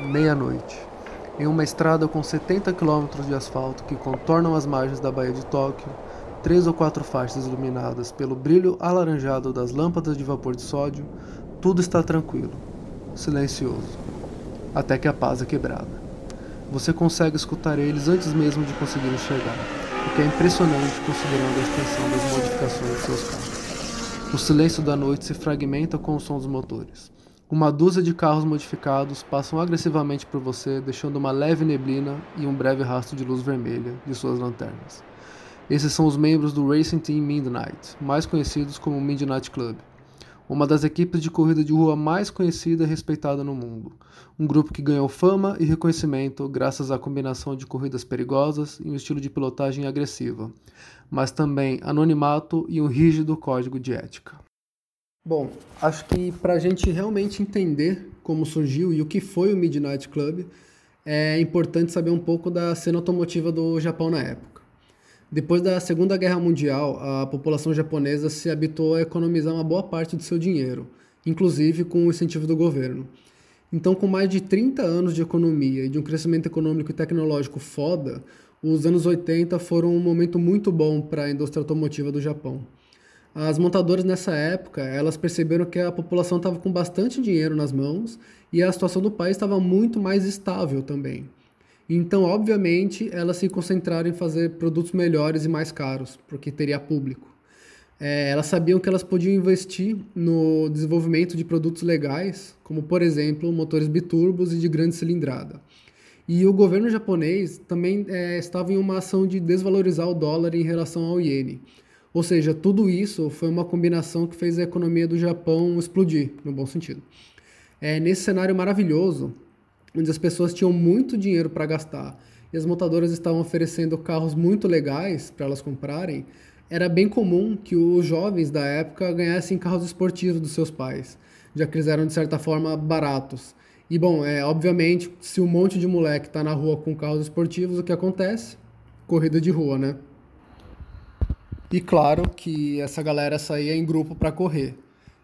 meia-noite. Em uma estrada com 70 km de asfalto que contornam as margens da Baía de Tóquio, três ou quatro faixas iluminadas pelo brilho alaranjado das lâmpadas de vapor de sódio, tudo está tranquilo, silencioso, até que a paz é quebrada. Você consegue escutar eles antes mesmo de conseguir enxergar, o que é impressionante considerando a extensão das modificações de seus carros. O silêncio da noite se fragmenta com o som dos motores. Uma dúzia de carros modificados passam agressivamente por você, deixando uma leve neblina e um breve rastro de luz vermelha de suas lanternas. Esses são os membros do Racing Team Midnight, mais conhecidos como Midnight Club, uma das equipes de corrida de rua mais conhecida e respeitada no mundo. Um grupo que ganhou fama e reconhecimento graças à combinação de corridas perigosas e um estilo de pilotagem agressiva, mas também anonimato e um rígido código de ética. Bom, acho que para a gente realmente entender como surgiu e o que foi o Midnight Club, é importante saber um pouco da cena automotiva do Japão na época. Depois da Segunda Guerra Mundial, a população japonesa se habituou a economizar uma boa parte do seu dinheiro, inclusive com o incentivo do governo. Então, com mais de 30 anos de economia e de um crescimento econômico e tecnológico foda, os anos 80 foram um momento muito bom para a indústria automotiva do Japão. As montadoras nessa época, elas perceberam que a população estava com bastante dinheiro nas mãos e a situação do país estava muito mais estável também. Então, obviamente, elas se concentraram em fazer produtos melhores e mais caros, porque teria público. É, elas sabiam que elas podiam investir no desenvolvimento de produtos legais, como, por exemplo, motores biturbos e de grande cilindrada. E o governo japonês também é, estava em uma ação de desvalorizar o dólar em relação ao iene. Ou seja, tudo isso foi uma combinação que fez a economia do Japão explodir, no bom sentido. É, nesse cenário maravilhoso, onde as pessoas tinham muito dinheiro para gastar e as montadoras estavam oferecendo carros muito legais para elas comprarem, era bem comum que os jovens da época ganhassem carros esportivos dos seus pais, já que eles eram de certa forma baratos. E bom, é, obviamente, se um monte de moleque está na rua com carros esportivos, o que acontece? Corrida de rua, né? E claro que essa galera saía em grupo para correr.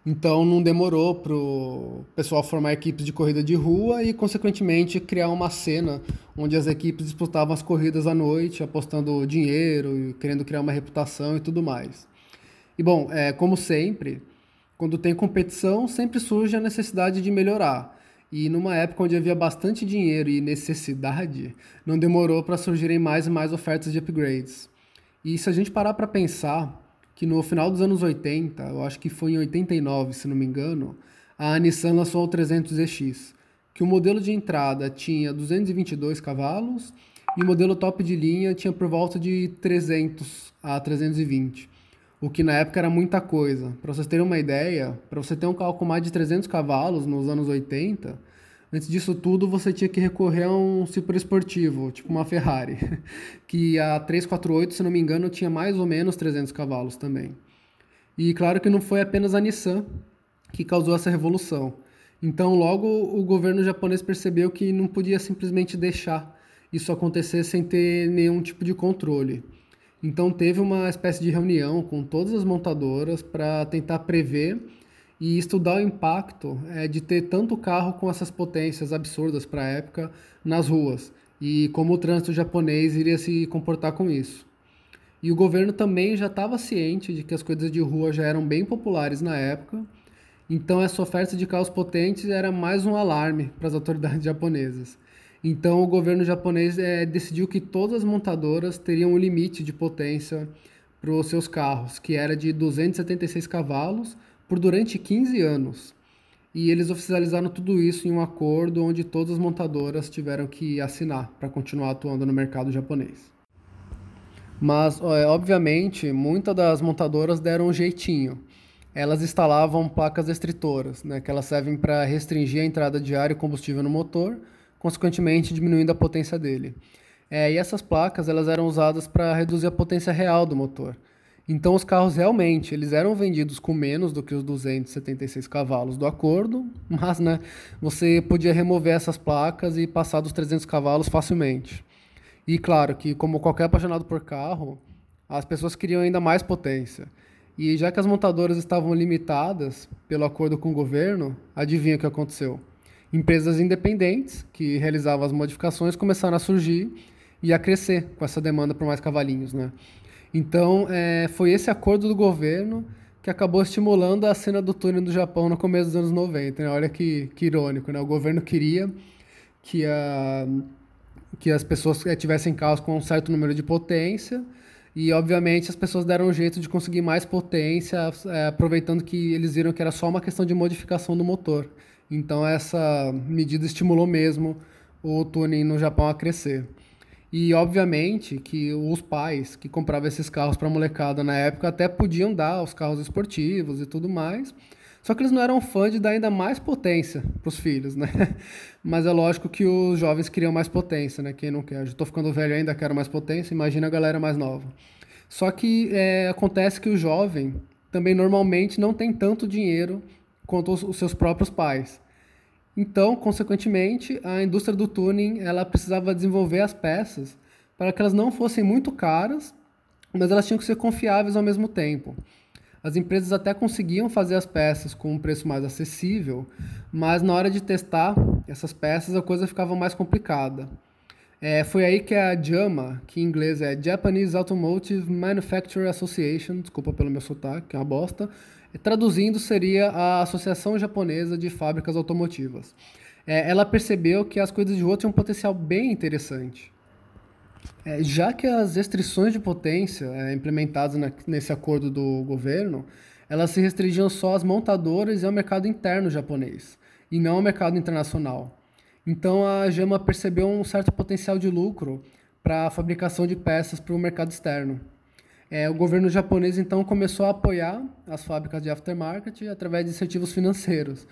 Então não demorou para o pessoal formar equipes de corrida de rua e, consequentemente, criar uma cena onde as equipes disputavam as corridas à noite, apostando dinheiro e querendo criar uma reputação e tudo mais. E bom, é, como sempre, quando tem competição, sempre surge a necessidade de melhorar. E numa época onde havia bastante dinheiro e necessidade, não demorou para surgirem mais e mais ofertas de upgrades. E se a gente parar para pensar que no final dos anos 80, eu acho que foi em 89, se não me engano, a Nissan lançou o 300ZX, que o modelo de entrada tinha 222 cavalos e o modelo top de linha tinha por volta de 300 a 320, o que na época era muita coisa. Para vocês terem uma ideia, para você ter um carro com mais de 300 cavalos nos anos 80, Antes disso tudo, você tinha que recorrer a um super esportivo, tipo uma Ferrari, que a 348, se não me engano, tinha mais ou menos 300 cavalos também. E claro que não foi apenas a Nissan que causou essa revolução. Então, logo o governo japonês percebeu que não podia simplesmente deixar isso acontecer sem ter nenhum tipo de controle. Então, teve uma espécie de reunião com todas as montadoras para tentar prever e estudar o impacto é, de ter tanto carro com essas potências absurdas para a época nas ruas e como o trânsito japonês iria se comportar com isso. E o governo também já estava ciente de que as coisas de rua já eram bem populares na época, então essa oferta de carros potentes era mais um alarme para as autoridades japonesas. Então o governo japonês é, decidiu que todas as montadoras teriam um limite de potência para os seus carros, que era de 276 cavalos por durante 15 anos. E eles oficializaram tudo isso em um acordo onde todas as montadoras tiveram que assinar para continuar atuando no mercado japonês. Mas, obviamente, muitas das montadoras deram um jeitinho. Elas instalavam placas restritoras, né, que elas servem para restringir a entrada de ar e combustível no motor, consequentemente diminuindo a potência dele. É, e essas placas elas eram usadas para reduzir a potência real do motor. Então os carros realmente eles eram vendidos com menos do que os 276 cavalos do acordo, mas né, você podia remover essas placas e passar dos 300 cavalos facilmente. E claro que como qualquer apaixonado por carro, as pessoas queriam ainda mais potência. E já que as montadoras estavam limitadas pelo acordo com o governo, adivinha o que aconteceu? Empresas independentes que realizavam as modificações começaram a surgir e a crescer com essa demanda por mais cavalinhos, né? Então, é, foi esse acordo do governo que acabou estimulando a cena do túnel do Japão no começo dos anos 90. Né? Olha que, que irônico, né? O governo queria que, a, que as pessoas eh, tivessem carros com um certo número de potência e, obviamente, as pessoas deram um jeito de conseguir mais potência, é, aproveitando que eles viram que era só uma questão de modificação do motor. Então, essa medida estimulou mesmo o tuning no Japão a crescer. E obviamente que os pais que compravam esses carros para molecada na época até podiam dar os carros esportivos e tudo mais. Só que eles não eram fãs de dar ainda mais potência para os filhos, né? Mas é lógico que os jovens queriam mais potência, né? Quem não quer? Estou ficando velho ainda, quero mais potência, imagina a galera mais nova. Só que é, acontece que o jovem também normalmente não tem tanto dinheiro quanto os, os seus próprios pais. Então, consequentemente, a indústria do tuning ela precisava desenvolver as peças para que elas não fossem muito caras, mas elas tinham que ser confiáveis ao mesmo tempo. As empresas até conseguiam fazer as peças com um preço mais acessível, mas na hora de testar essas peças a coisa ficava mais complicada. É, foi aí que a JAMA, que em inglês é Japanese Automotive Manufacturing Association, desculpa pelo meu sotaque, que é uma bosta, Traduzindo, seria a Associação Japonesa de Fábricas Automotivas. É, ela percebeu que as coisas de rua tinham um potencial bem interessante. É, já que as restrições de potência é, implementadas na, nesse acordo do governo, elas se restringiam só às montadoras e ao mercado interno japonês, e não ao mercado internacional. Então a Jama percebeu um certo potencial de lucro para a fabricação de peças para o mercado externo. É, o governo japonês então começou a apoiar as fábricas de aftermarket através de incentivos financeiros.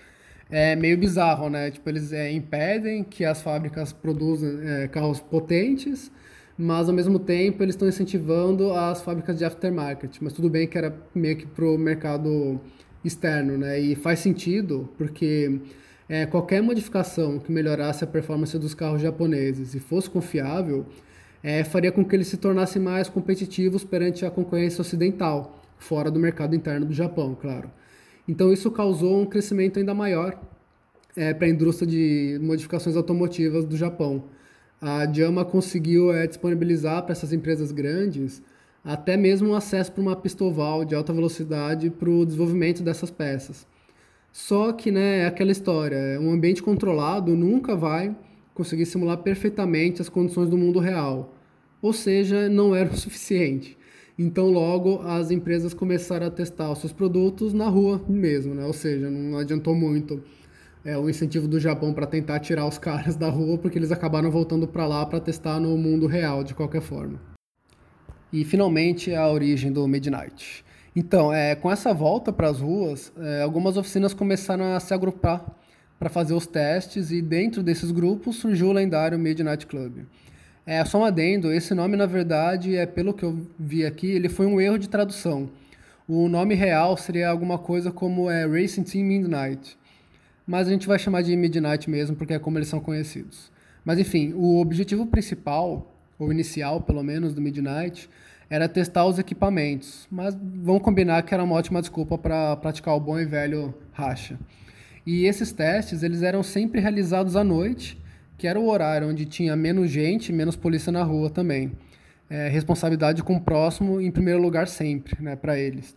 É meio bizarro, né? Tipo, eles é, impedem que as fábricas produzam é, carros potentes, mas ao mesmo tempo eles estão incentivando as fábricas de aftermarket. Mas tudo bem que era meio que para o mercado externo, né? E faz sentido porque é, qualquer modificação que melhorasse a performance dos carros japoneses e fosse confiável é, faria com que eles se tornassem mais competitivos perante a concorrência ocidental, fora do mercado interno do Japão, claro. Então isso causou um crescimento ainda maior é, para a indústria de modificações automotivas do Japão. A Jama conseguiu é, disponibilizar para essas empresas grandes até mesmo um acesso para uma pistoval de alta velocidade para o desenvolvimento dessas peças. Só que, né, é aquela história, um ambiente controlado nunca vai conseguir simular perfeitamente as condições do mundo real. Ou seja, não era o suficiente. Então, logo, as empresas começaram a testar os seus produtos na rua mesmo, né? Ou seja, não adiantou muito é, o incentivo do Japão para tentar tirar os caras da rua, porque eles acabaram voltando para lá para testar no mundo real, de qualquer forma. E, finalmente, a origem do Midnight. Então, é, com essa volta para as ruas, é, algumas oficinas começaram a se agrupar para fazer os testes e dentro desses grupos surgiu o lendário Midnight Club. É só um adendo, esse nome na verdade é pelo que eu vi aqui, ele foi um erro de tradução. O nome real seria alguma coisa como é Racing Team Midnight. Mas a gente vai chamar de Midnight mesmo, porque é como eles são conhecidos. Mas enfim, o objetivo principal, ou inicial pelo menos, do Midnight, era testar os equipamentos. Mas vamos combinar que era uma ótima desculpa para praticar o bom e velho racha. E esses testes, eles eram sempre realizados à noite, que era o horário onde tinha menos gente, menos polícia na rua também. É, responsabilidade com o próximo em primeiro lugar sempre, né, para eles.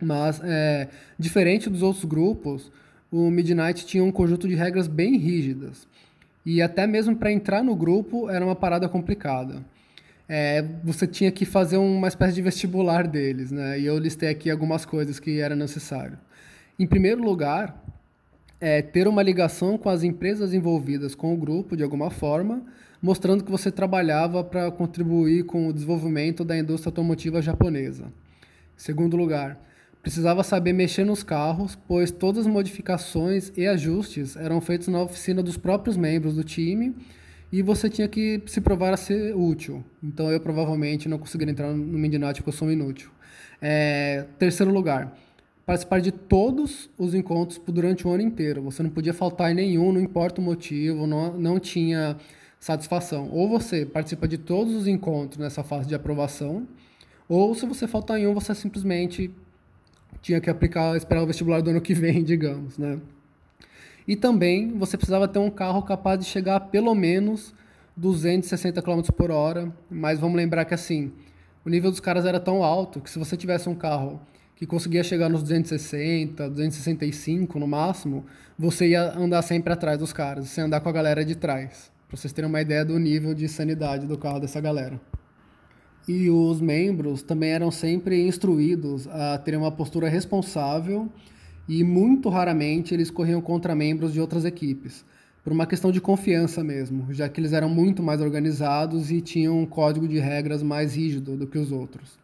Mas, é, diferente dos outros grupos, o Midnight tinha um conjunto de regras bem rígidas. E até mesmo para entrar no grupo era uma parada complicada. É, você tinha que fazer uma espécie de vestibular deles, né? E eu listei aqui algumas coisas que era necessário. Em primeiro lugar, é ter uma ligação com as empresas envolvidas com o grupo de alguma forma, mostrando que você trabalhava para contribuir com o desenvolvimento da indústria automotiva japonesa. Segundo lugar, precisava saber mexer nos carros, pois todas as modificações e ajustes eram feitos na oficina dos próprios membros do time e você tinha que se provar a ser útil. Então eu provavelmente não conseguiria entrar no Midnight porque eu sou inútil. É, terceiro lugar, participar de todos os encontros durante o ano inteiro. Você não podia faltar em nenhum, não importa o motivo, não, não tinha satisfação. Ou você participa de todos os encontros nessa fase de aprovação, ou se você faltar em um, você simplesmente tinha que aplicar, esperar o vestibular do ano que vem, digamos, né? E também você precisava ter um carro capaz de chegar a pelo menos 260 km por hora. Mas vamos lembrar que assim, o nível dos caras era tão alto que se você tivesse um carro que conseguia chegar nos 260, 265 no máximo, você ia andar sempre atrás dos caras, você ia andar com a galera de trás, para vocês terem uma ideia do nível de sanidade do carro dessa galera. E os membros também eram sempre instruídos a terem uma postura responsável e muito raramente eles corriam contra membros de outras equipes, por uma questão de confiança mesmo, já que eles eram muito mais organizados e tinham um código de regras mais rígido do que os outros.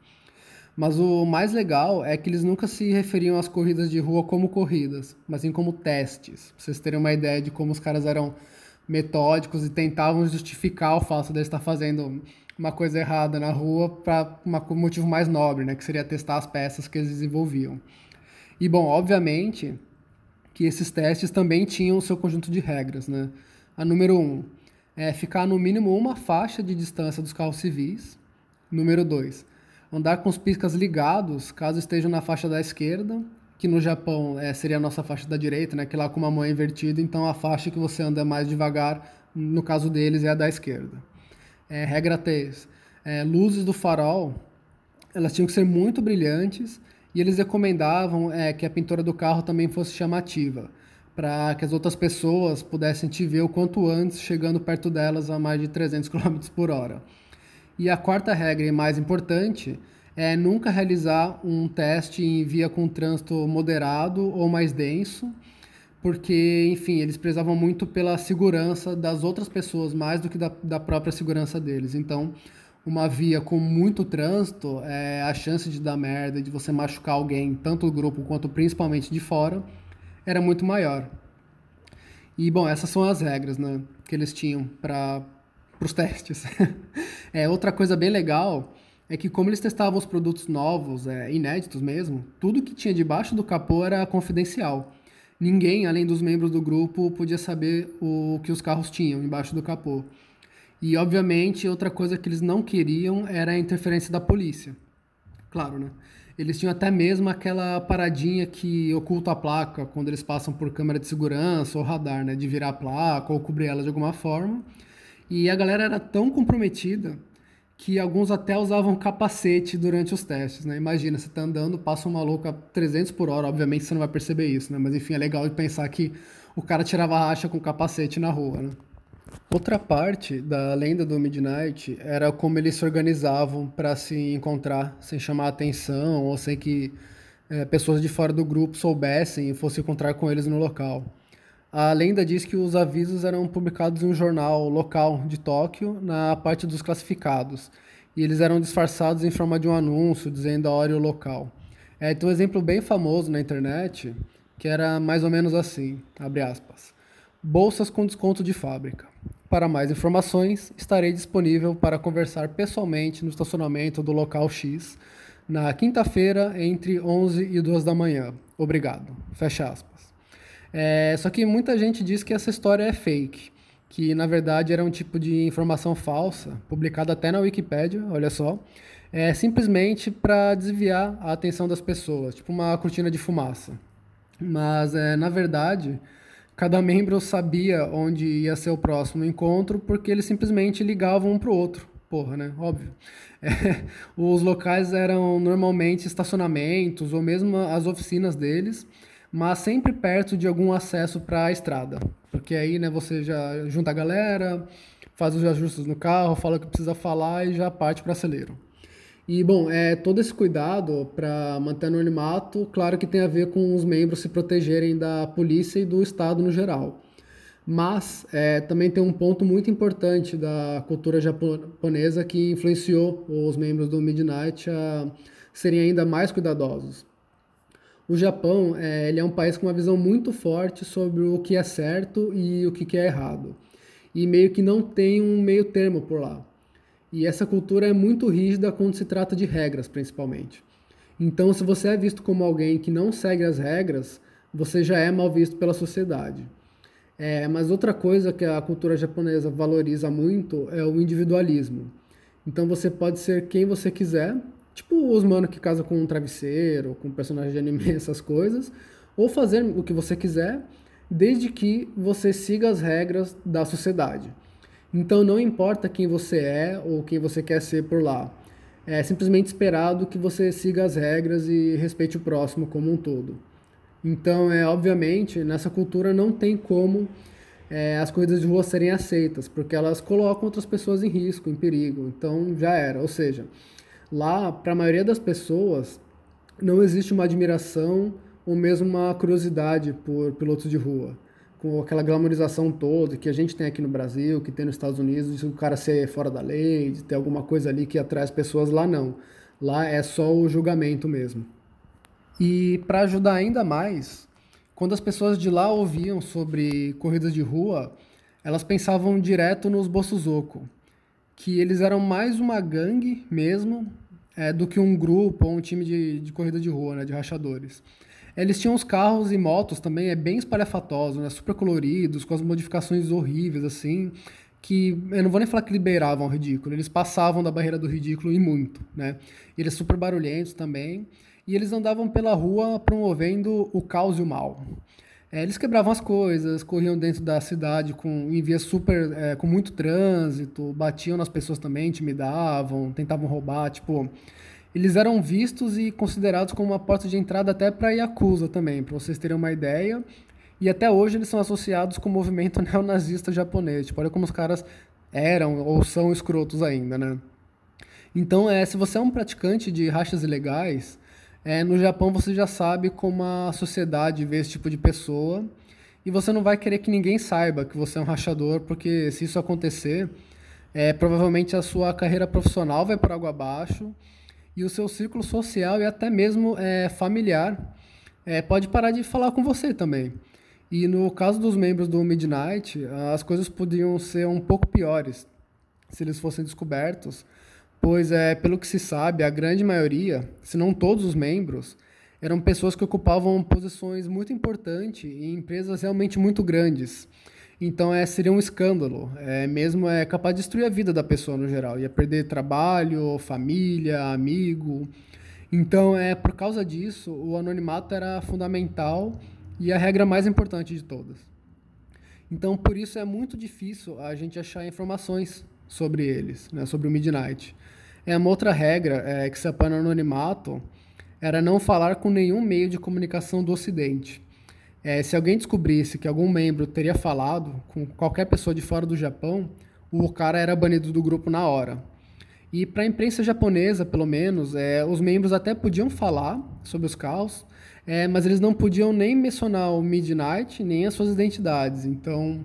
Mas o mais legal é que eles nunca se referiam às corridas de rua como corridas, mas sim como testes, pra vocês terem uma ideia de como os caras eram metódicos e tentavam justificar o fato de estar fazendo uma coisa errada na rua para um motivo mais nobre, né, que seria testar as peças que eles desenvolviam. E bom, obviamente que esses testes também tinham o seu conjunto de regras, né? A número um é ficar no mínimo uma faixa de distância dos carros civis. Número dois, andar com os piscas ligados caso estejam na faixa da esquerda, que no Japão é, seria a nossa faixa da direita, né? Que lá com uma mão invertida, então a faixa que você anda mais devagar, no caso deles, é a da esquerda. É, regra 3. É, luzes do farol, elas tinham que ser muito brilhantes e eles recomendavam é, que a pintura do carro também fosse chamativa, para que as outras pessoas pudessem te ver o quanto antes, chegando perto delas a mais de 300 km por hora. E a quarta regra, e mais importante, é nunca realizar um teste em via com trânsito moderado ou mais denso, porque, enfim, eles prezavam muito pela segurança das outras pessoas, mais do que da, da própria segurança deles. Então, uma via com muito trânsito, é, a chance de dar merda, de você machucar alguém, tanto do grupo quanto principalmente de fora, era muito maior. E, bom, essas são as regras né, que eles tinham para os testes. é, outra coisa bem legal é que, como eles testavam os produtos novos, é, inéditos mesmo, tudo que tinha debaixo do capô era confidencial. Ninguém, além dos membros do grupo, podia saber o que os carros tinham embaixo do capô. E, obviamente, outra coisa que eles não queriam era a interferência da polícia. Claro, né? Eles tinham até mesmo aquela paradinha que oculta a placa quando eles passam por câmera de segurança ou radar, né? De virar a placa ou cobrir ela de alguma forma. E a galera era tão comprometida que alguns até usavam capacete durante os testes, né? Imagina, você tá andando, passa um maluco a 300 por hora, obviamente você não vai perceber isso, né? Mas enfim, é legal de pensar que o cara tirava racha com capacete na rua, né? Outra parte da lenda do Midnight era como eles se organizavam para se encontrar sem chamar atenção ou sem que é, pessoas de fora do grupo soubessem e fossem encontrar com eles no local. A lenda diz que os avisos eram publicados em um jornal local de Tóquio, na parte dos classificados, e eles eram disfarçados em forma de um anúncio dizendo a hora e o local. É, tem um exemplo bem famoso na internet que era mais ou menos assim, abre aspas. Bolsas com desconto de fábrica. Para mais informações, estarei disponível para conversar pessoalmente no estacionamento do local X na quinta-feira entre 11 e 2 da manhã. Obrigado. Fecha aspas. É, só que muita gente diz que essa história é fake, que na verdade era um tipo de informação falsa, publicada até na Wikipédia, olha só, é, simplesmente para desviar a atenção das pessoas, tipo uma cortina de fumaça. Mas, é, na verdade, Cada membro sabia onde ia ser o próximo encontro porque eles simplesmente ligavam um para o outro. Porra, né? Óbvio. É, os locais eram normalmente estacionamentos ou mesmo as oficinas deles, mas sempre perto de algum acesso para a estrada. Porque aí né, você já junta a galera, faz os ajustes no carro, fala o que precisa falar e já parte para acelero. E, bom, é, todo esse cuidado para manter anonimato, claro que tem a ver com os membros se protegerem da polícia e do Estado no geral. Mas é, também tem um ponto muito importante da cultura japonesa que influenciou os membros do Midnight a serem ainda mais cuidadosos. O Japão é, ele é um país com uma visão muito forte sobre o que é certo e o que é errado. E meio que não tem um meio termo por lá. E essa cultura é muito rígida quando se trata de regras, principalmente. Então, se você é visto como alguém que não segue as regras, você já é mal visto pela sociedade. É, mas outra coisa que a cultura japonesa valoriza muito é o individualismo. Então você pode ser quem você quiser, tipo os manos que casam com um travesseiro, com um personagem de anime, essas coisas, ou fazer o que você quiser, desde que você siga as regras da sociedade. Então não importa quem você é ou quem você quer ser por lá. É simplesmente esperado que você siga as regras e respeite o próximo como um todo. Então, é obviamente, nessa cultura não tem como é, as corridas de rua serem aceitas, porque elas colocam outras pessoas em risco, em perigo. Então, já era. Ou seja, lá, para a maioria das pessoas, não existe uma admiração ou mesmo uma curiosidade por pilotos de rua com aquela glamorização toda que a gente tem aqui no Brasil, que tem nos Estados Unidos, de o cara ser fora da lei, de ter alguma coisa ali que atrai as pessoas, lá não. Lá é só o julgamento mesmo. E para ajudar ainda mais, quando as pessoas de lá ouviam sobre corridas de rua, elas pensavam direto nos Bossuzoko, que eles eram mais uma gangue mesmo é, do que um grupo ou um time de, de corrida de rua, né, de rachadores. Eles tinham os carros e motos também, é bem espalhafatoso, né? Super coloridos, com as modificações horríveis, assim, que eu não vou nem falar que liberavam o ridículo, eles passavam da barreira do ridículo e muito, né? E eles super barulhentos também, e eles andavam pela rua promovendo o caos e o mal. É, eles quebravam as coisas, corriam dentro da cidade com, em vias super, é, com muito trânsito, batiam nas pessoas também, intimidavam, tentavam roubar, tipo eles eram vistos e considerados como uma porta de entrada até para a Yakuza também, para vocês terem uma ideia. E até hoje eles são associados com o movimento neonazista japonês. Tipo, olha como os caras eram ou são escrotos ainda, né? Então, é, se você é um praticante de rachas ilegais, é, no Japão você já sabe como a sociedade vê esse tipo de pessoa e você não vai querer que ninguém saiba que você é um rachador, porque se isso acontecer, é, provavelmente a sua carreira profissional vai para água abaixo e o seu círculo social e até mesmo é, familiar é, pode parar de falar com você também. E no caso dos membros do Midnight, as coisas podiam ser um pouco piores se eles fossem descobertos, pois é pelo que se sabe, a grande maioria, se não todos os membros, eram pessoas que ocupavam posições muito importantes em empresas realmente muito grandes. Então é, seria um escândalo, é, mesmo é capaz de destruir a vida da pessoa no geral, ia perder trabalho, família, amigo. Então é por causa disso o anonimato era fundamental e a regra mais importante de todas. Então por isso é muito difícil a gente achar informações sobre eles, né, sobre o Midnight. É uma outra regra é, que se apoia no anonimato era não falar com nenhum meio de comunicação do Ocidente. É, se alguém descobrisse que algum membro teria falado com qualquer pessoa de fora do Japão, o cara era banido do grupo na hora. E para a imprensa japonesa, pelo menos, é, os membros até podiam falar sobre os carros, é, mas eles não podiam nem mencionar o Midnight, nem as suas identidades. Então,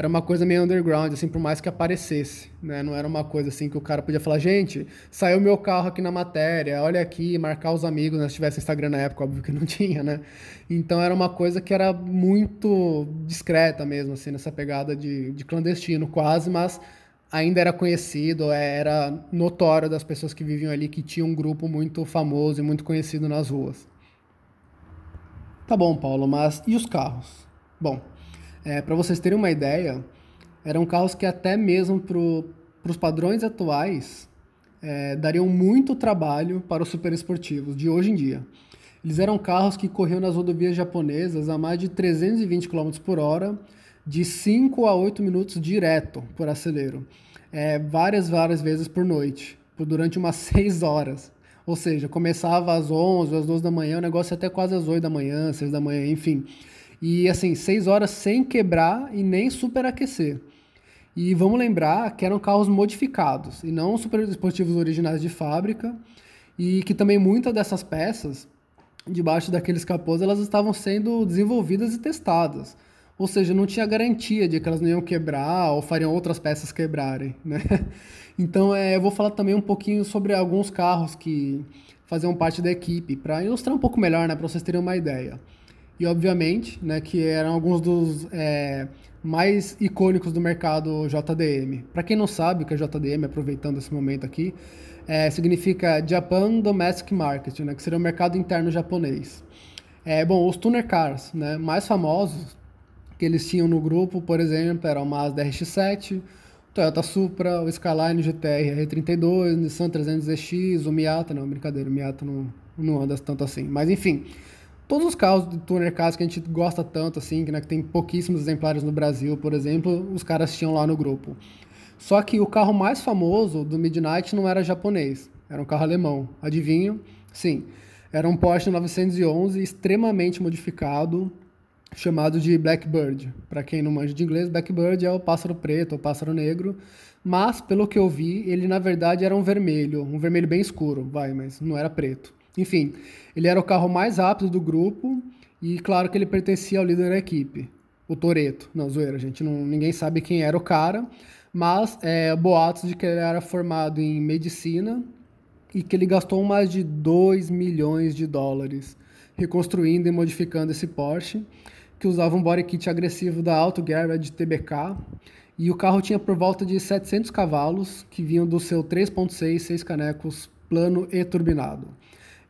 era uma coisa meio underground, assim, por mais que aparecesse, né? Não era uma coisa assim que o cara podia falar, gente, saiu meu carro aqui na matéria, olha aqui, marcar os amigos, né? Se tivesse Instagram na época, óbvio que não tinha, né? Então era uma coisa que era muito discreta mesmo, assim, nessa pegada de, de clandestino quase, mas ainda era conhecido, era notório das pessoas que viviam ali que tinha um grupo muito famoso e muito conhecido nas ruas. Tá bom, Paulo, mas e os carros? Bom, é, para vocês terem uma ideia, eram carros que até mesmo para os padrões atuais é, dariam muito trabalho para os superesportivos de hoje em dia. Eles eram carros que corriam nas rodovias japonesas a mais de 320 km por hora, de 5 a 8 minutos direto por acelero, é, várias, várias vezes por noite, por durante umas 6 horas. Ou seja, começava às 11, às 12 da manhã, o negócio até quase às 8 da manhã, 6 da manhã, enfim. E assim, seis horas sem quebrar e nem superaquecer. E vamos lembrar que eram carros modificados e não super originais de fábrica. E que também muitas dessas peças, debaixo daqueles capôs, elas estavam sendo desenvolvidas e testadas. Ou seja, não tinha garantia de que elas não iam quebrar ou fariam outras peças quebrarem, né? Então, é, eu vou falar também um pouquinho sobre alguns carros que faziam parte da equipe, para ilustrar um pouco melhor, né, para vocês terem uma ideia e obviamente, né, que eram alguns dos é, mais icônicos do mercado JDM. Para quem não sabe o que é JDM, aproveitando esse momento aqui, é, significa Japan Domestic Market, né, que seria o mercado interno japonês. É, bom, os tuner cars né, mais famosos que eles tinham no grupo, por exemplo, eram o Mazda RX-7, Toyota Supra, o Skyline GTR R32, Nissan 300ZX, o Miata, não, brincadeira, o Miata não, não anda tanto assim. Mas enfim, todos os carros de tuner cars que a gente gosta tanto, assim, que, né, que tem pouquíssimos exemplares no Brasil, por exemplo, os caras tinham lá no grupo. Só que o carro mais famoso do Midnight não era japonês, era um carro alemão. Adivinho? Sim, era um Porsche 911 extremamente modificado, chamado de Blackbird. Para quem não manja de inglês, Blackbird é o pássaro preto, o pássaro negro. Mas, pelo que eu vi, ele na verdade era um vermelho, um vermelho bem escuro, vai, mas não era preto. Enfim, ele era o carro mais rápido do grupo e claro que ele pertencia ao líder da equipe, o Toreto. Não, zoeira, gente, não, ninguém sabe quem era o cara, mas é, boatos de que ele era formado em medicina e que ele gastou mais de 2 milhões de dólares reconstruindo e modificando esse Porsche que usava um body kit agressivo da Auto Garage TBK, e o carro tinha por volta de 700 cavalos, que vinham do seu 3.6 6 canecos plano e turbinado.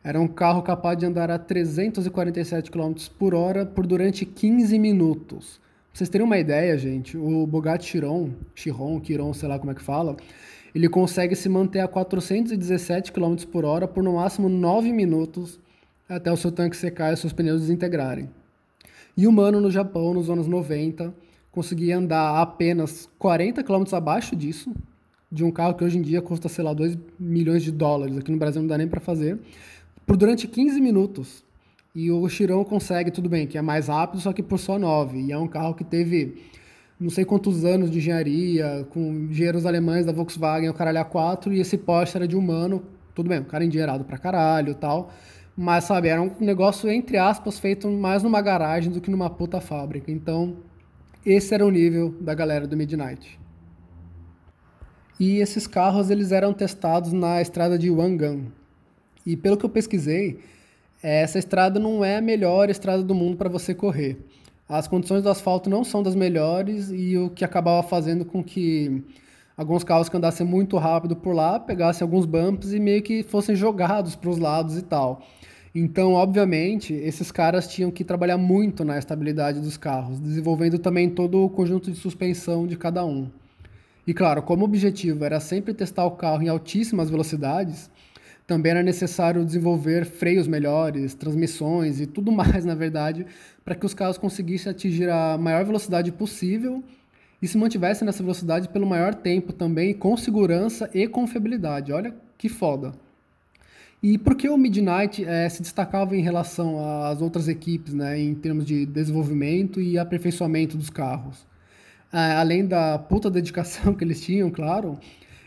Era um carro capaz de andar a 347 km por hora por durante 15 minutos. Pra vocês terem uma ideia, gente, o Bugatti Chiron, Chiron, Chiron, sei lá como é que fala, ele consegue se manter a 417 km por hora por no máximo 9 minutos até o seu tanque secar e seus pneus desintegrarem. E o mano no Japão, nos anos 90, conseguia andar apenas 40 km abaixo disso, de um carro que hoje em dia custa, sei lá, 2 milhões de dólares. Aqui no Brasil não dá nem para fazer. Por durante 15 minutos. E o Chirão consegue, tudo bem, que é mais rápido, só que por só 9. E é um carro que teve não sei quantos anos de engenharia, com engenheiros alemães da Volkswagen, o caralho A4, e esse Porsche era de humano, tudo bem, o cara endinheirado pra caralho tal. Mas, sabe, era um negócio, entre aspas, feito mais numa garagem do que numa puta fábrica. Então, esse era o nível da galera do Midnight. E esses carros, eles eram testados na estrada de Wangan. E pelo que eu pesquisei, essa estrada não é a melhor estrada do mundo para você correr. As condições do asfalto não são das melhores e o que acabava fazendo com que alguns carros que andassem muito rápido por lá pegassem alguns bumps e meio que fossem jogados para os lados e tal. Então, obviamente, esses caras tinham que trabalhar muito na estabilidade dos carros, desenvolvendo também todo o conjunto de suspensão de cada um. E claro, como o objetivo era sempre testar o carro em altíssimas velocidades, também era necessário desenvolver freios melhores, transmissões e tudo mais, na verdade, para que os carros conseguissem atingir a maior velocidade possível e se mantivessem nessa velocidade pelo maior tempo também, com segurança e confiabilidade. Olha que foda. E por que o Midnight é, se destacava em relação às outras equipes, né, em termos de desenvolvimento e aperfeiçoamento dos carros? É, além da puta dedicação que eles tinham, claro,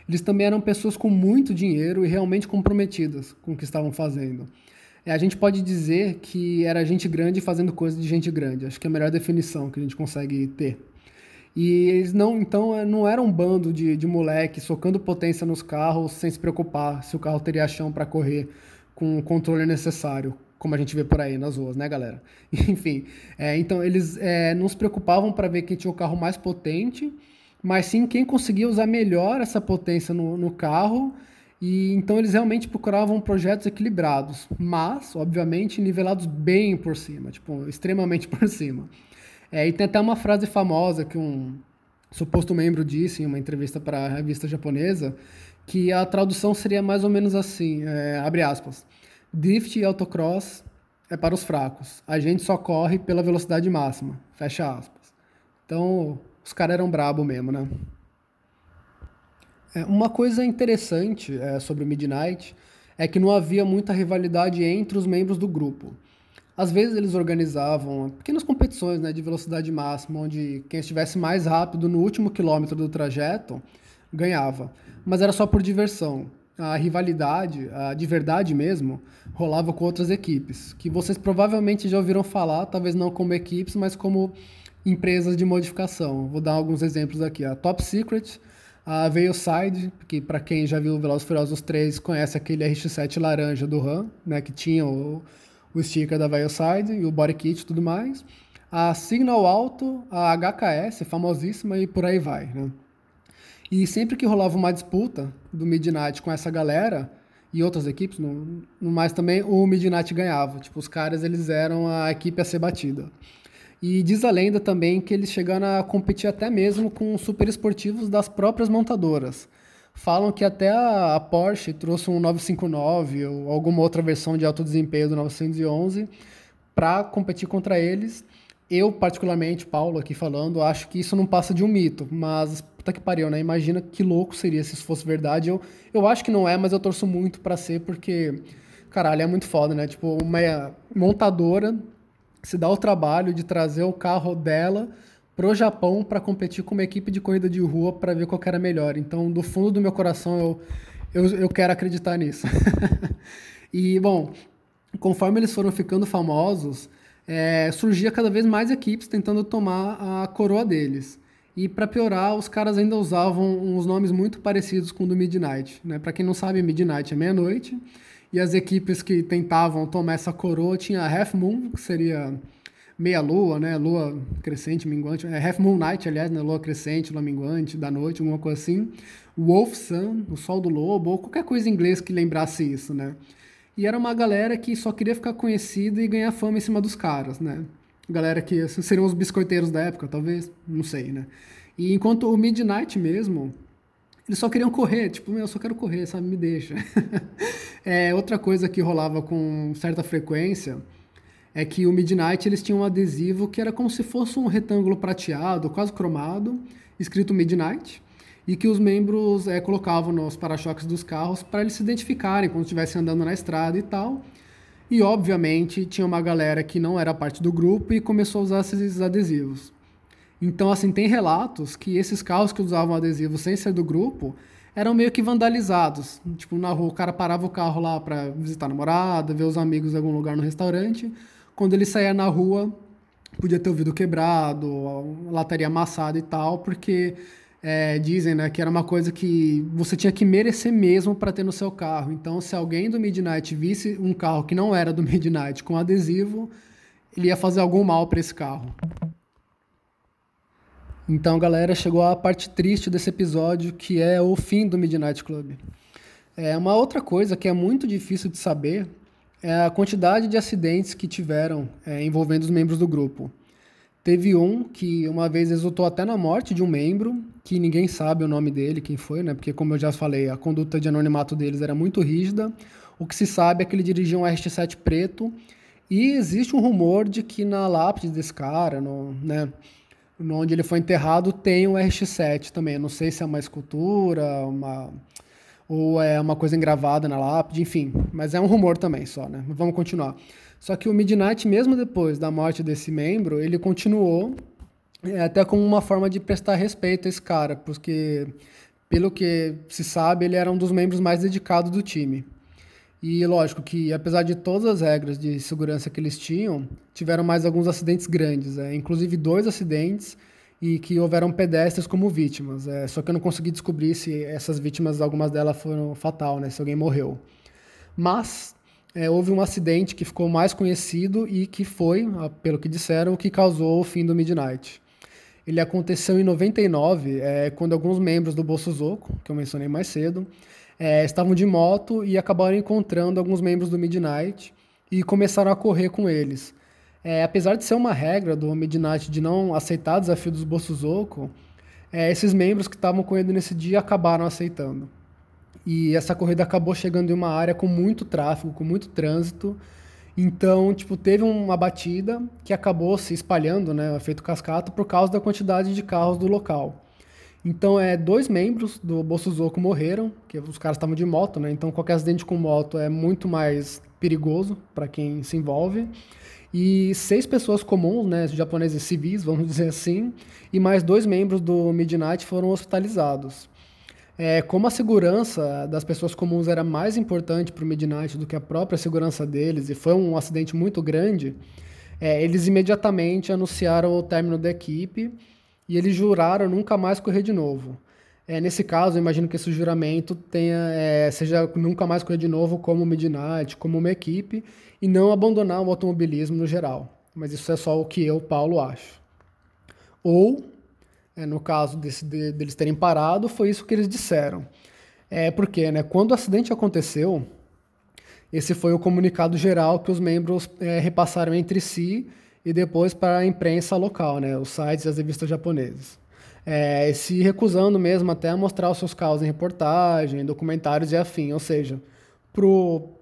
eles também eram pessoas com muito dinheiro e realmente comprometidas com o que estavam fazendo. É, a gente pode dizer que era gente grande fazendo coisa de gente grande. Acho que é a melhor definição que a gente consegue ter. E eles não, então, é, não era um bando de, de moleque socando potência nos carros sem se preocupar se o carro teria chão para correr com o controle necessário, como a gente vê por aí nas ruas, né, galera? Enfim, é, então eles é, não se preocupavam para ver quem tinha o carro mais potente, mas sim quem conseguia usar melhor essa potência no, no carro. E então eles realmente procuravam projetos equilibrados, mas, obviamente, nivelados bem por cima, tipo, extremamente por cima. É, e tem até uma frase famosa que um suposto membro disse em uma entrevista para a revista japonesa, que a tradução seria mais ou menos assim, é, abre aspas, drift e autocross é para os fracos, a gente só corre pela velocidade máxima, fecha aspas. Então, os caras eram brabo mesmo, né? É, uma coisa interessante é, sobre o Midnight é que não havia muita rivalidade entre os membros do grupo. Às vezes eles organizavam pequenas competições né, de velocidade máxima, onde quem estivesse mais rápido no último quilômetro do trajeto ganhava. Mas era só por diversão. A rivalidade, a de verdade mesmo, rolava com outras equipes, que vocês provavelmente já ouviram falar, talvez não como equipes, mas como empresas de modificação. Vou dar alguns exemplos aqui. A Top Secret, a Veilside, que para quem já viu Velozes Furiosos 3 conhece aquele RX-7 laranja do RAM, né, que tinha o o sticker da Veilside e o body kit e tudo mais. A Signal Alto, a HKS, famosíssima e por aí vai, né? E sempre que rolava uma disputa do Midnight com essa galera e outras equipes, no, no mais também, o Midnight ganhava. Tipo, os caras, eles eram a equipe a ser batida. E diz a lenda também que eles chegaram a competir até mesmo com super esportivos das próprias montadoras. Falam que até a, Porsche trouxe um 959 ou alguma outra versão de alto desempenho do 911 para competir contra eles. Eu, particularmente, Paulo aqui falando, acho que isso não passa de um mito, mas puta que pariu, né? Imagina que louco seria se isso fosse verdade. Eu, eu acho que não é, mas eu torço muito para ser, porque, caralho, é muito foda, né? Tipo, uma montadora se dá o trabalho de trazer o carro dela pro Japão para competir com uma equipe de corrida de rua para ver qual era melhor. Então, do fundo do meu coração, eu, eu, eu quero acreditar nisso. e, bom, conforme eles foram ficando famosos, é, surgia cada vez mais equipes tentando tomar a coroa deles. E para piorar, os caras ainda usavam uns nomes muito parecidos com o do Midnight. Né? Para quem não sabe, Midnight é meia-noite. E as equipes que tentavam tomar essa coroa tinha a Half Moon, que seria meia lua, né? Lua crescente, minguante. É Half Moon Night, aliás, né? Lua crescente, lua minguante, da noite, alguma coisa assim. Wolf Sun, o sol do lobo, ou qualquer coisa em inglês que lembrasse isso, né? E era uma galera que só queria ficar conhecida e ganhar fama em cima dos caras, né? Galera que assim, seriam os biscoiteiros da época, talvez, não sei, né? E enquanto o Midnight mesmo, eles só queriam correr, tipo, meu, eu só quero correr, sabe? Me deixa. é, outra coisa que rolava com certa frequência é que o Midnight eles tinham um adesivo que era como se fosse um retângulo prateado, quase cromado, escrito Midnight, e que os membros é, colocavam nos para-choques dos carros para eles se identificarem quando estivessem andando na estrada e tal. E obviamente tinha uma galera que não era parte do grupo e começou a usar esses adesivos. Então, assim, tem relatos que esses carros que usavam adesivo sem ser do grupo eram meio que vandalizados. Tipo, na rua o cara parava o carro lá para visitar a namorada, ver os amigos em algum lugar no restaurante quando ele saía na rua, podia ter o vidro quebrado, a lataria amassada e tal, porque é, dizem né, que era uma coisa que você tinha que merecer mesmo para ter no seu carro. Então, se alguém do Midnight visse um carro que não era do Midnight com adesivo, ele ia fazer algum mal para esse carro. Então, galera, chegou a parte triste desse episódio, que é o fim do Midnight Club. É uma outra coisa que é muito difícil de saber é a quantidade de acidentes que tiveram é, envolvendo os membros do grupo. Teve um que uma vez resultou até na morte de um membro, que ninguém sabe o nome dele, quem foi, né? Porque, como eu já falei, a conduta de anonimato deles era muito rígida. O que se sabe é que ele dirigia um RX-7 preto. E existe um rumor de que na lápide desse cara, no, né, onde ele foi enterrado, tem um RX-7 também. não sei se é uma escultura, uma ou é uma coisa engravada na lápide, enfim. Mas é um rumor também só, né? Vamos continuar. Só que o Midnight, mesmo depois da morte desse membro, ele continuou é, até como uma forma de prestar respeito a esse cara, porque, pelo que se sabe, ele era um dos membros mais dedicados do time. E lógico que, apesar de todas as regras de segurança que eles tinham, tiveram mais alguns acidentes grandes, é, inclusive dois acidentes e que houveram pedestres como vítimas. É, só que eu não consegui descobrir se essas vítimas, algumas delas foram fatal, né, se alguém morreu. Mas é, houve um acidente que ficou mais conhecido e que foi, pelo que disseram, o que causou o fim do Midnight. Ele aconteceu em 99, é, quando alguns membros do Bolso Zoco, que eu mencionei mais cedo, é, estavam de moto e acabaram encontrando alguns membros do Midnight e começaram a correr com eles. É, apesar de ser uma regra do Midnight de não aceitar o desafio dos Bossuzoko, é, esses membros que estavam correndo nesse dia acabaram aceitando. E essa corrida acabou chegando em uma área com muito tráfego, com muito trânsito. Então, tipo, teve uma batida que acabou se espalhando, né, efeito cascata, por causa da quantidade de carros do local. Então, é, dois membros do Bossuzoko morreram, que os caras estavam de moto, né? Então, qualquer acidente com moto é muito mais perigoso para quem se envolve e seis pessoas comuns, né, japoneses civis, vamos dizer assim, e mais dois membros do Midnight foram hospitalizados. É, como a segurança das pessoas comuns era mais importante para o Midnight do que a própria segurança deles, e foi um acidente muito grande, é, eles imediatamente anunciaram o término da equipe e eles juraram nunca mais correr de novo. É, nesse caso, eu imagino que esse juramento tenha, é, seja nunca mais correr de novo como Midnight, como uma equipe, e não abandonar o automobilismo no geral. Mas isso é só o que eu, Paulo, acho. Ou, é, no caso desse, de, deles terem parado, foi isso que eles disseram. É porque, né, quando o acidente aconteceu, esse foi o comunicado geral que os membros é, repassaram entre si e depois para a imprensa local, né, os sites e as revistas japonesas é, se recusando mesmo até a mostrar os seus carros em reportagem, documentários e afim. Ou seja,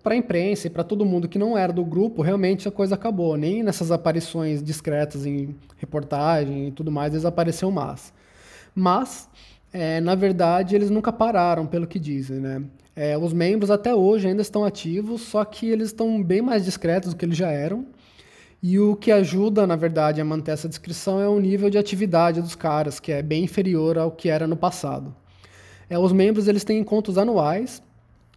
para a imprensa e para todo mundo que não era do grupo, realmente a coisa acabou. Nem nessas aparições discretas em reportagem e tudo mais, eles apareceram mais. Mas, é, na verdade, eles nunca pararam, pelo que dizem, né? É, os membros até hoje ainda estão ativos, só que eles estão bem mais discretos do que eles já eram. E o que ajuda, na verdade, a manter essa descrição é o nível de atividade dos caras, que é bem inferior ao que era no passado. É, os membros eles têm encontros anuais,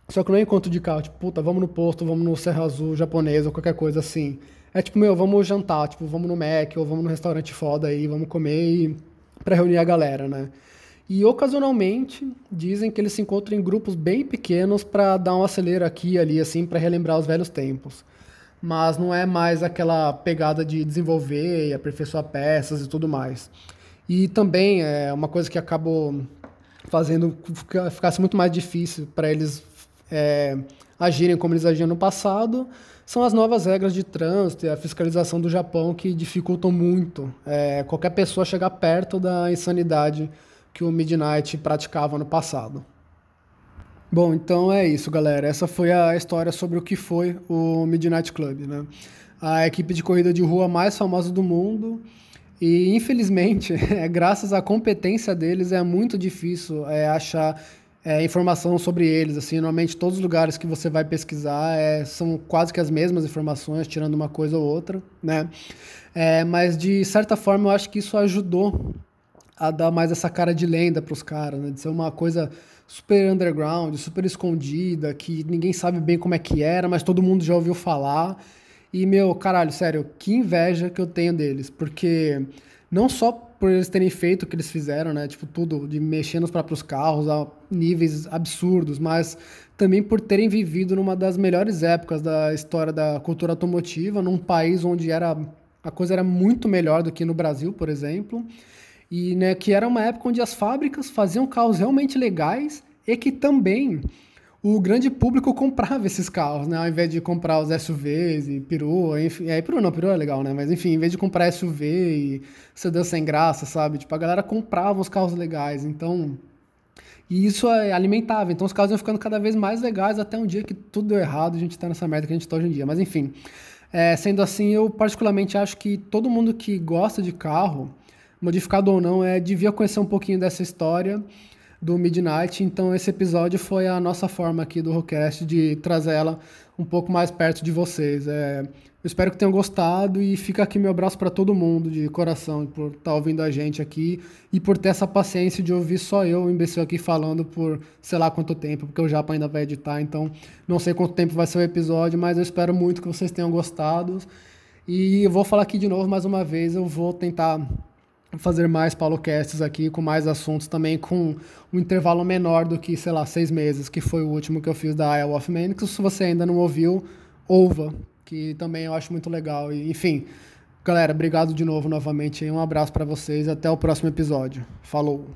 só que não é encontro de carro, tipo, puta, vamos no posto, vamos no Serra Azul japonês ou qualquer coisa assim. É tipo, meu, vamos jantar, tipo, vamos no Mac ou vamos no restaurante foda aí, vamos comer e... para reunir a galera, né? E ocasionalmente dizem que eles se encontram em grupos bem pequenos para dar um acelero aqui e ali, assim, para relembrar os velhos tempos. Mas não é mais aquela pegada de desenvolver e aperfeiçoar peças e tudo mais. E também é uma coisa que acabou fazendo ficasse muito mais difícil para eles é, agirem como eles agiam no passado são as novas regras de trânsito e a fiscalização do Japão que dificultam muito é, qualquer pessoa chegar perto da insanidade que o Midnight praticava no passado. Bom, então é isso, galera. Essa foi a história sobre o que foi o Midnight Club, né? A equipe de corrida de rua mais famosa do mundo. E infelizmente, é, graças à competência deles, é muito difícil é, achar é, informação sobre eles. Assim, normalmente todos os lugares que você vai pesquisar é, são quase que as mesmas informações, tirando uma coisa ou outra, né? É, mas de certa forma eu acho que isso ajudou a dar mais essa cara de lenda para os caras, né? De ser uma coisa super underground, super escondida, que ninguém sabe bem como é que era, mas todo mundo já ouviu falar. E, meu, caralho, sério, que inveja que eu tenho deles, porque não só por eles terem feito o que eles fizeram, né? Tipo, tudo, de mexer nos próprios carros a níveis absurdos, mas também por terem vivido numa das melhores épocas da história da cultura automotiva, num país onde era a coisa era muito melhor do que no Brasil, por exemplo. E né, que era uma época onde as fábricas faziam carros realmente legais e que também o grande público comprava esses carros, né? Ao invés de comprar os SUVs e perua, enfim. É, perua não, perua é legal, né? Mas enfim, em vez de comprar SUV e sedã sem graça, sabe? Tipo, a galera comprava os carros legais. Então. E isso é alimentava. Então os carros iam ficando cada vez mais legais até um dia que tudo deu errado a gente tá nessa merda que a gente tá hoje em dia. Mas enfim. É, sendo assim, eu particularmente acho que todo mundo que gosta de carro modificado ou não, é, devia conhecer um pouquinho dessa história do Midnight. Então, esse episódio foi a nossa forma aqui do Rockcast de trazer ela um pouco mais perto de vocês. É, eu espero que tenham gostado e fica aqui meu abraço para todo mundo de coração por estar tá ouvindo a gente aqui e por ter essa paciência de ouvir só eu, o imbecil aqui falando por sei lá quanto tempo, porque o Japa ainda vai editar, então não sei quanto tempo vai ser o episódio, mas eu espero muito que vocês tenham gostado. E eu vou falar aqui de novo mais uma vez, eu vou tentar fazer mais Paulocasts aqui com mais assuntos também com um intervalo menor do que, sei lá, seis meses, que foi o último que eu fiz da Isle of Man, que se você ainda não ouviu, ouva, que também eu acho muito legal. E, enfim, galera, obrigado de novo novamente. Um abraço para vocês até o próximo episódio. Falou!